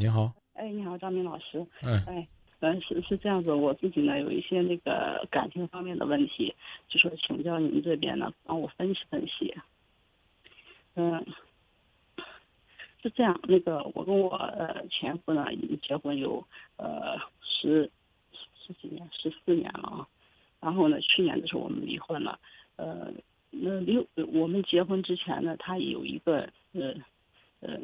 你好，哎，你好，张明老师。嗯哎，嗯，是是这样子，我自己呢有一些那个感情方面的问题，就说请教您这边呢帮我分析分析。嗯，是这样，那个我跟我呃前夫呢已经结婚有呃十十几年，十四年了啊。然后呢，去年的时候我们离婚了。呃，那离我们结婚之前呢，他有一个呃呃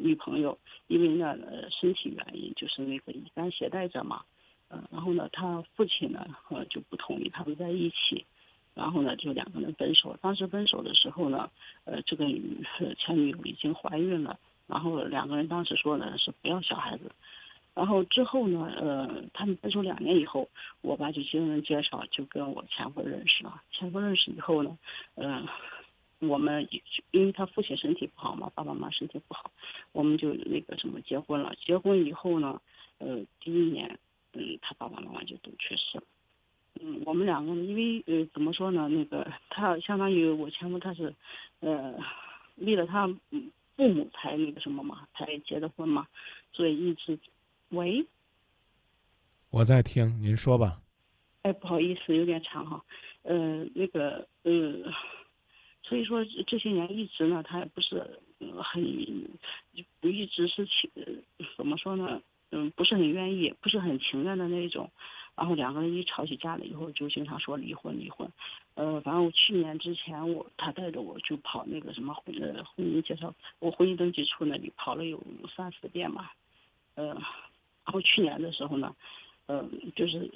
女朋友，因为呢呃身体原因，就是那个乙肝携带者嘛。呃，然后呢，他父亲呢呃就不同意他们在一起，然后呢就两个人分手。当时分手的时候呢，呃这个前女友已经怀孕了，然后两个人当时说呢是不要小孩子。然后之后呢，呃，他们分手两年以后，我爸就经人介绍，就跟我前夫认识了。前夫认识以后呢，嗯、我们也因为他父亲身体不好嘛，爸爸妈妈身体不好，我们就那个什么结婚了。结婚以后呢，呃，第一年，嗯，他爸爸妈妈就都去世了。嗯，我们两个人因为呃怎么说呢，那个他相当于我前夫他是，呃，为了他嗯父母才那个什么嘛，才结的婚嘛，所以一直，喂，我在听，您说吧。哎，不好意思，有点长哈，呃，那个呃，所以说这些年一直呢，他也不是很，就一直是情，怎么说呢，嗯，不是很愿意，不是很情愿的那种，然后两个人一吵起架来以后，就经常说离婚离婚，呃，反正我去年之前我他带着我就跑那个什么婚呃婚姻介绍，我婚姻登记处那里跑了有三四遍嘛，呃，然后去年的时候呢，呃，就是。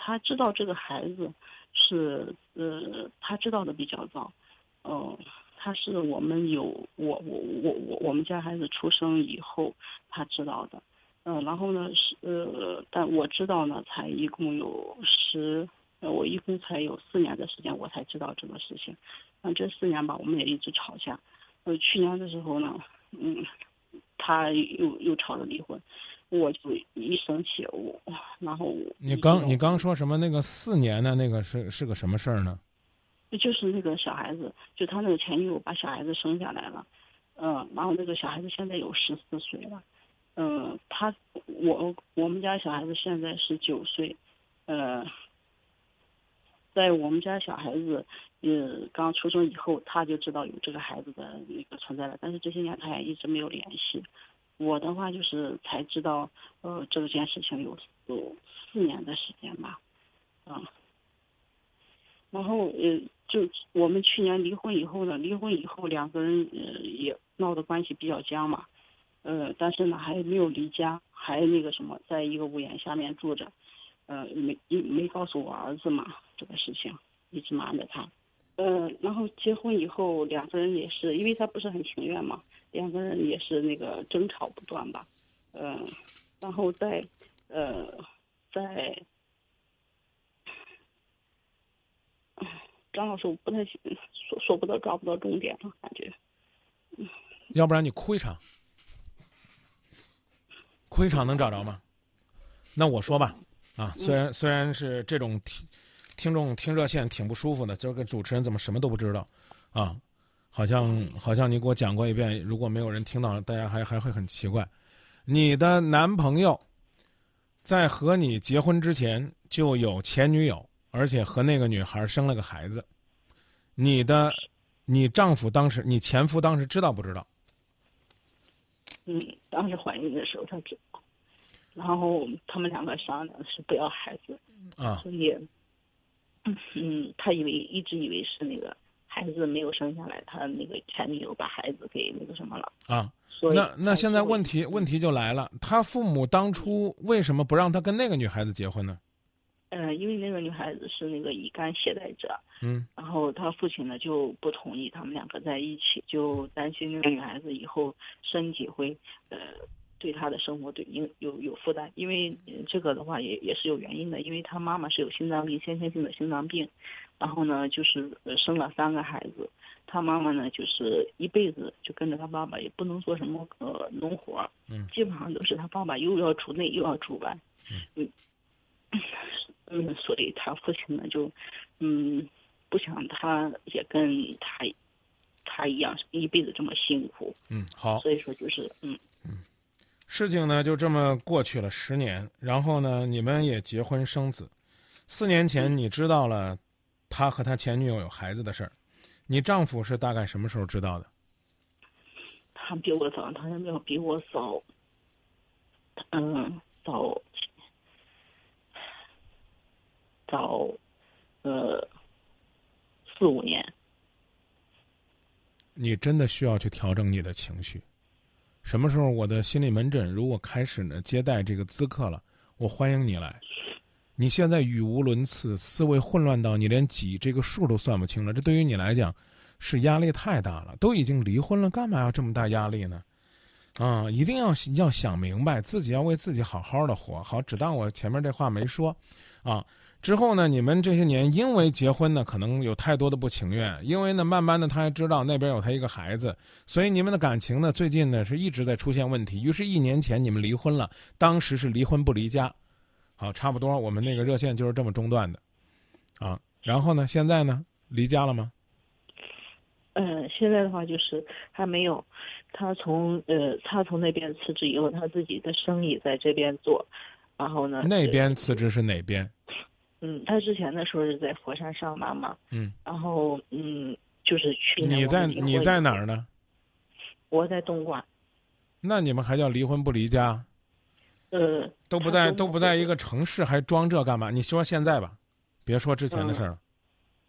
他知道这个孩子是呃，他知道的比较早，嗯、他是我们有我我我我我们家孩子出生以后他知道的，嗯、然后呢是呃，但我知道呢才一共有十，呃，我一共才有四年的时间我才知道这个事情，嗯，这四年吧我们也一直吵架，呃，去年的时候呢，嗯，他又又吵着离婚。我就一生气，我然后你刚你刚说什么？那个四年的那个是是个什么事儿呢？就是那个小孩子，就他那个前女友把小孩子生下来了，嗯，然后那个小孩子现在有十四岁了，嗯，他我我们家小孩子现在是九岁，呃，在我们家小孩子呃刚出生以后，他就知道有这个孩子的那个存在了，但是这些年他也一直没有联系。我的话就是才知道，呃，这件事情有有四年的时间吧，嗯，然后呃，就我们去年离婚以后呢，离婚以后两个人呃也闹得关系比较僵嘛，呃，但是呢还没有离家，还那个什么，在一个屋檐下面住着，呃，没没告诉我儿子嘛这个事情，一直瞒着他。呃，然后结婚以后，两个人也是，因为他不是很情愿嘛，两个人也是那个争吵不断吧，嗯、然后在，呃，在，张老师，我不太行说说不到抓不到重点了，感觉，要不然你哭一场，哭一场能找着吗？那我说吧，啊，虽然虽然是这种听听众听热线挺不舒服的，这个主持人怎么什么都不知道，啊，好像好像你给我讲过一遍，如果没有人听到，大家还还会很奇怪。你的男朋友在和你结婚之前就有前女友，而且和那个女孩生了个孩子。你的，你丈夫当时，你前夫当时知道不知道？嗯，当时怀孕的时候他知道，然后他们两个商量是不要孩子，啊，所以，嗯，他以为一直以为是那个孩子没有生下来，他那个前女友把孩子给那个什么了，啊，所以那那现在问题。题问题就来了，他父母当初为什么不让他跟那个女孩子结婚呢？呃，因为那个女孩子是那个乙肝携带者，嗯。然后他父亲呢就不同意他们两个在一起，就担心那个女孩子以后身体会呃对她的生活对应有有负担，因为呃这个的话也也是有原因的，因为她妈妈是有心脏病，先天性的心脏病，然后呢就是呃生了三个孩子，她妈妈呢就是一辈子就跟着她爸爸，也不能做什么呃农活儿，嗯。基本上都是她爸爸又要出内又要出外，嗯。嗯，所以他父亲呢就，嗯，不想他也跟他，他一样一辈子这么辛苦，嗯，好，所以说就是嗯事情呢就这么过去了十年，然后呢你们也结婚生子。四年前你知道了他和他前女友有孩子的事儿，你丈夫是大概什么时候知道的？他比我早，他没有比我早，嗯，早早呃四五年。你真的需要去调整你的情绪。什么时候我的心理门诊如果开始呢接待这个咨客了，我欢迎你来。你现在语无伦次，思维混乱到你连几这个数都算不清了，这对于你来讲是压力太大了。都已经离婚了，干嘛要这么大压力呢？啊，一定要要想明白，自己要为自己好好的活。好，只当我前面这话没说，啊。之后呢，你们这些年因为结婚呢，可能有太多的不情愿，因为呢，慢慢的他还知道那边有他一个孩子，所以你们的感情呢，最近呢是一直在出现问题。于是，一年前你们离婚了，当时是离婚不离家，好，差不多我们那个热线就是这么中断的，啊，然后呢，现在呢，离家了吗？嗯，现在的话就是还没有，他从呃，他从那边辞职以后，他自己的生意在这边做，然后呢，那边辞职是哪边？嗯，他之前的时候是在佛山上班嘛，嗯，然后嗯，就是去年你在你在哪儿呢？我在东莞。那你们还叫离婚不离家？呃，都不在都不在一个城市，还装这干嘛？你说现在吧，别说之前的事了。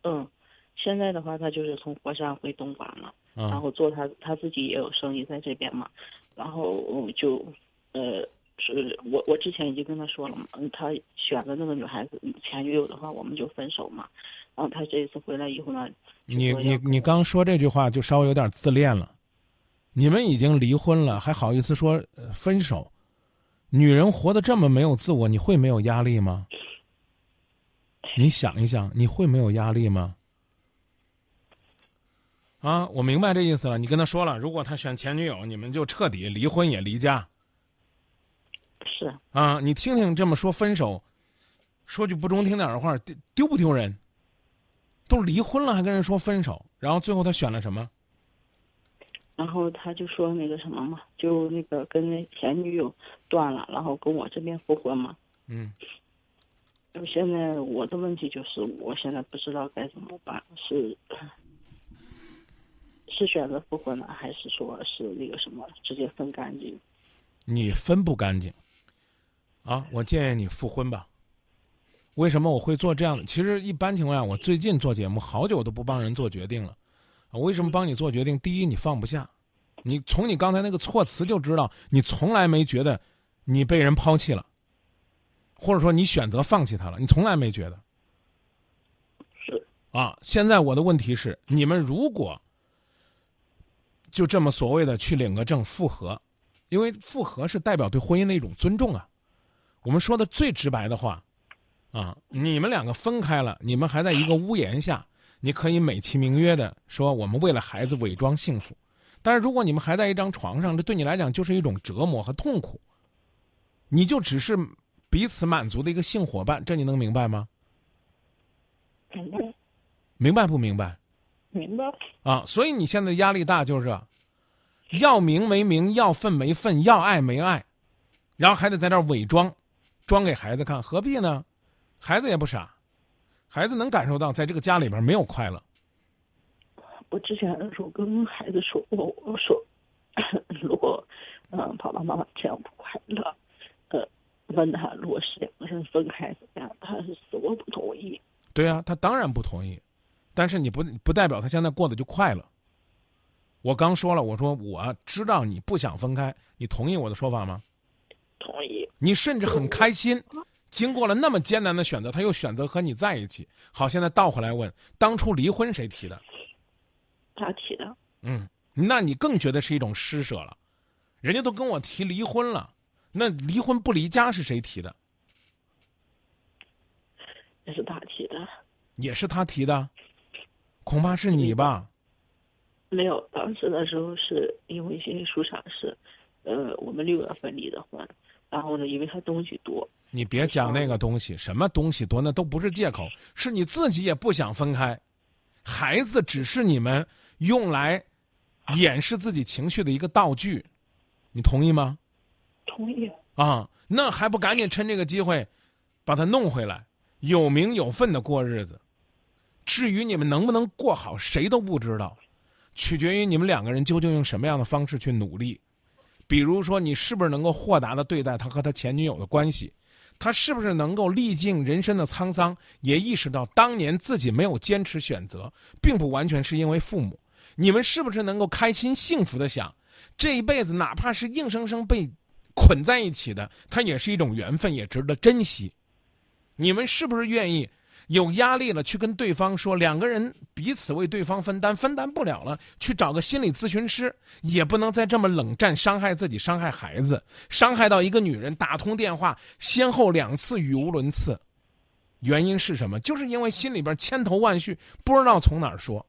嗯，现在的话，他就是从佛山回东莞了，然后做他他自己也有生意在这边嘛，然后就呃。是我，我之前已经跟他说了嘛，嗯，他选的那个女孩子前女友的话，我们就分手嘛。然后他这一次回来以后呢，你你你刚说这句话就稍微有点自恋了。你们已经离婚了，还好意思说分手？女人活得这么没有自我，你会没有压力吗？你想一想，你会没有压力吗？啊，我明白这意思了。你跟他说了，如果他选前女友，你们就彻底离婚也离家。是啊，你听听这么说分手，说句不中听点的话，丢丢不丢人？都离婚了还跟人说分手，然后最后他选了什么？然后他就说那个什么嘛，就那个跟那前女友断了，然后跟我这边复婚嘛。嗯。现在我的问题就是，我现在不知道该怎么办，是是选择复婚呢，还是说是那个什么直接分干净？你分不干净。啊，我建议你复婚吧。为什么我会做这样的？其实一般情况下，我最近做节目好久都不帮人做决定了。啊，为什么帮你做决定？第一，你放不下，你从你刚才那个措辞就知道，你从来没觉得你被人抛弃了，或者说你选择放弃他了，你从来没觉得。是。啊，现在我的问题是，你们如果就这么所谓的去领个证复合，因为复合是代表对婚姻的一种尊重啊。我们说的最直白的话，啊，你们两个分开了，你们还在一个屋檐下，你可以美其名曰的说我们为了孩子伪装幸福，但是如果你们还在一张床上，这对你来讲就是一种折磨和痛苦。你就只是彼此满足的一个性伙伴，这你能明白吗？明白。明白不明白？明白。啊，所以你现在压力大就是，要名没名，要份没份，要爱没爱，然后还得在这儿伪装。装给孩子看，何必呢？孩子也不傻，孩子能感受到在这个家里边没有快乐。我之前的时候跟孩子说过，我说，如果嗯爸爸妈妈这样不快乐，呃，问他如果是两个人分开怎么样，他是死活不同意。对啊，他当然不同意，但是你不不代表他现在过得就快乐。我刚说了，我说我知道你不想分开，你同意我的说法吗？同意。你甚至很开心，经过了那么艰难的选择，他又选择和你在一起。好，现在倒回来问，当初离婚谁提的？他提的。嗯，那你更觉得是一种施舍了。人家都跟我提离婚了，那离婚不离家是谁提的？也是他提的。也是他提的，恐怕是你吧？没有，当时的时候是因为心理书上是，呃，我们六月份离的婚。然后呢？因为他东西多，你别讲那个东西，什么东西多，那都不是借口，是你自己也不想分开，孩子只是你们用来掩饰自己情绪的一个道具，你同意吗？同同意。啊，那还不赶紧趁这个机会，把他弄回来，有名有份的过日子。至于你们能不能过好，谁都不知道，取决于你们两个人究竟用什么样的方式去努力。比如说，你是不是能够豁达的对待他和他前女友的关系？他是不是能够历尽人生的沧桑，也意识到当年自己没有坚持选择，并不完全是因为父母？你们是不是能够开心幸福的想，这一辈子哪怕是硬生生被捆在一起的，它也是一种缘分，也值得珍惜？你们是不是愿意有压力了去跟对方说，两个人彼此为对方分担，分担不了了，去找个心理咨询师，也不能再这么冷战，伤害自己，伤害孩子，伤害到一个女人打通电话，先后两次语无伦次，原因是什么？就是因为心里边千头万绪，不知道从哪儿说，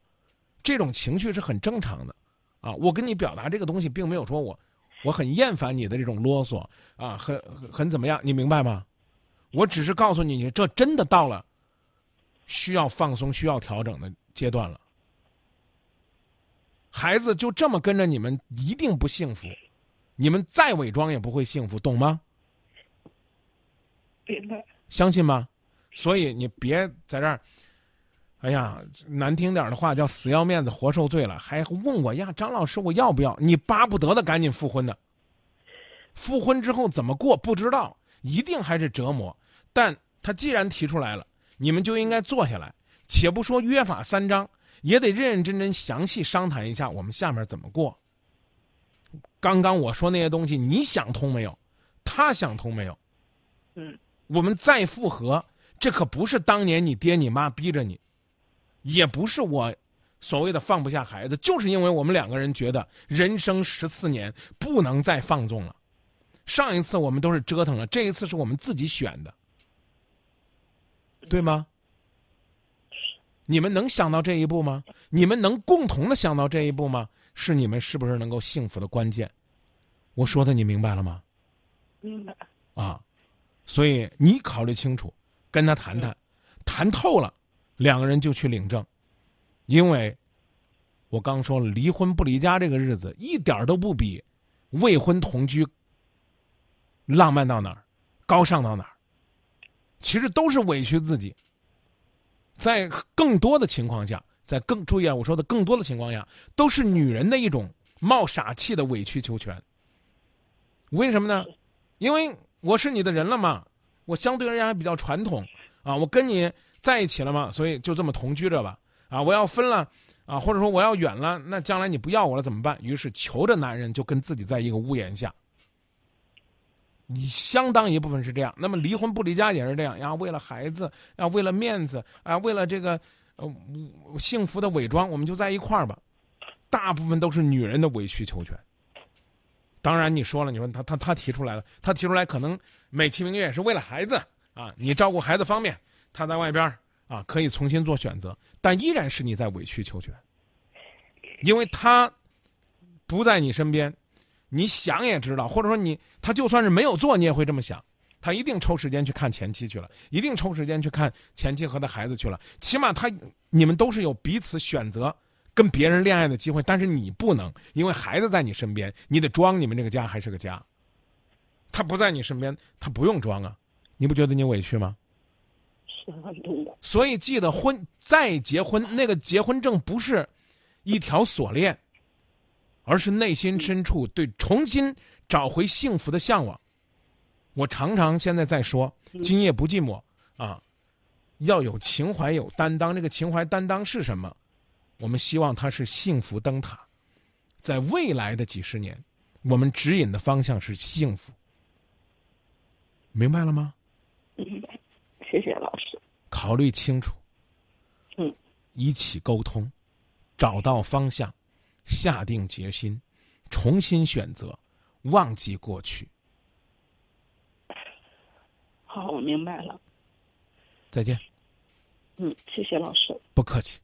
这种情绪是很正常的，啊，我跟你表达这个东西，并没有说我我很厌烦你的这种啰嗦。啊，很很很怎么样，你明白吗？我只是告诉你，你这真的到了需要放松、需要调整的阶段了。孩子就这么跟着你们，一定不幸福。你们再伪装也不会幸福，懂吗？明白。相信吗？所以你别在这儿，哎呀，难听点的话叫死要面子活受罪了，还问我呀，张老师我要不要？你巴不得的赶紧复婚呢。复婚之后怎么过不知道，一定还是折磨。但他既然提出来了，你们就应该坐下来，且不说约法三章，也得认认真真详细商谈一下我们下面怎么过。刚刚我说那些东西，你想通没有？他想通没有？嗯，我们再复合，这可不是当年你爹你妈逼着你，也不是我所谓的放不下孩子，就是因为我们两个人觉得人生十四年不能再放纵了。上一次我们都是折腾了，这一次是我们自己选的，对吗？你们能想到这一步吗？你们能共同的想到这一步吗？是你们是不是能够幸福的关键？我说的你明白了吗？明白。啊，所以你考虑清楚，跟他谈谈，谈透了，两个人就去领证，因为，我刚说了，离婚不离家这个日子一点儿都不比未婚同居浪漫到哪儿，高尚到哪儿，其实都是委屈自己。在更多的情况下，在更注意啊，我说的更多的情况下，都是女人的一种冒傻气的委曲求全。为什么呢？因为我是你的人了嘛，我相对而言还比较传统啊，我跟你在一起了嘛，所以就这么同居着吧。啊，我要分了啊，或者说我要远了，那将来你不要我了怎么办？于是求着男人就跟自己在一个屋檐下。你相当一部分是这样，那么离婚不离家也是这样呀。为了孩子，啊，为了面子，啊，为了这个，呃，幸福的伪装，我们就在一块儿吧。大部分都是女人的委曲求全。当然你说了，你说他他他提出来了，他提出来可能美其名曰是为了孩子啊，你照顾孩子方面，他在外边啊可以重新做选择，但依然是你在委曲求全，因为他不在你身边。你想也知道，或者说你他就算是没有做，你也会这么想，他一定抽时间去看前妻去了，一定抽时间去看前妻和他孩子去了。起码他你们都是有彼此选择跟别人恋爱的机会，但是你不能，因为孩子在你身边，你得装你们这个家还是个家。他不在你身边，他不用装啊，你不觉得你委屈吗？是很痛的。所以记得婚再结婚，那个结婚证不是一条锁链。而是内心深处对重新找回幸福的向往。我常常现在在说“今夜不寂寞”啊，要有情怀，有担当。这个情怀担当是什么？我们希望它是幸福灯塔，在未来的几十年，我们指引的方向是幸福。明白了吗？明白，谢谢老师。考虑清楚，嗯，一起沟通，找到方向。下定决心，重新选择，忘记过去。好，我明白了。再见。嗯，谢谢老师。不客气。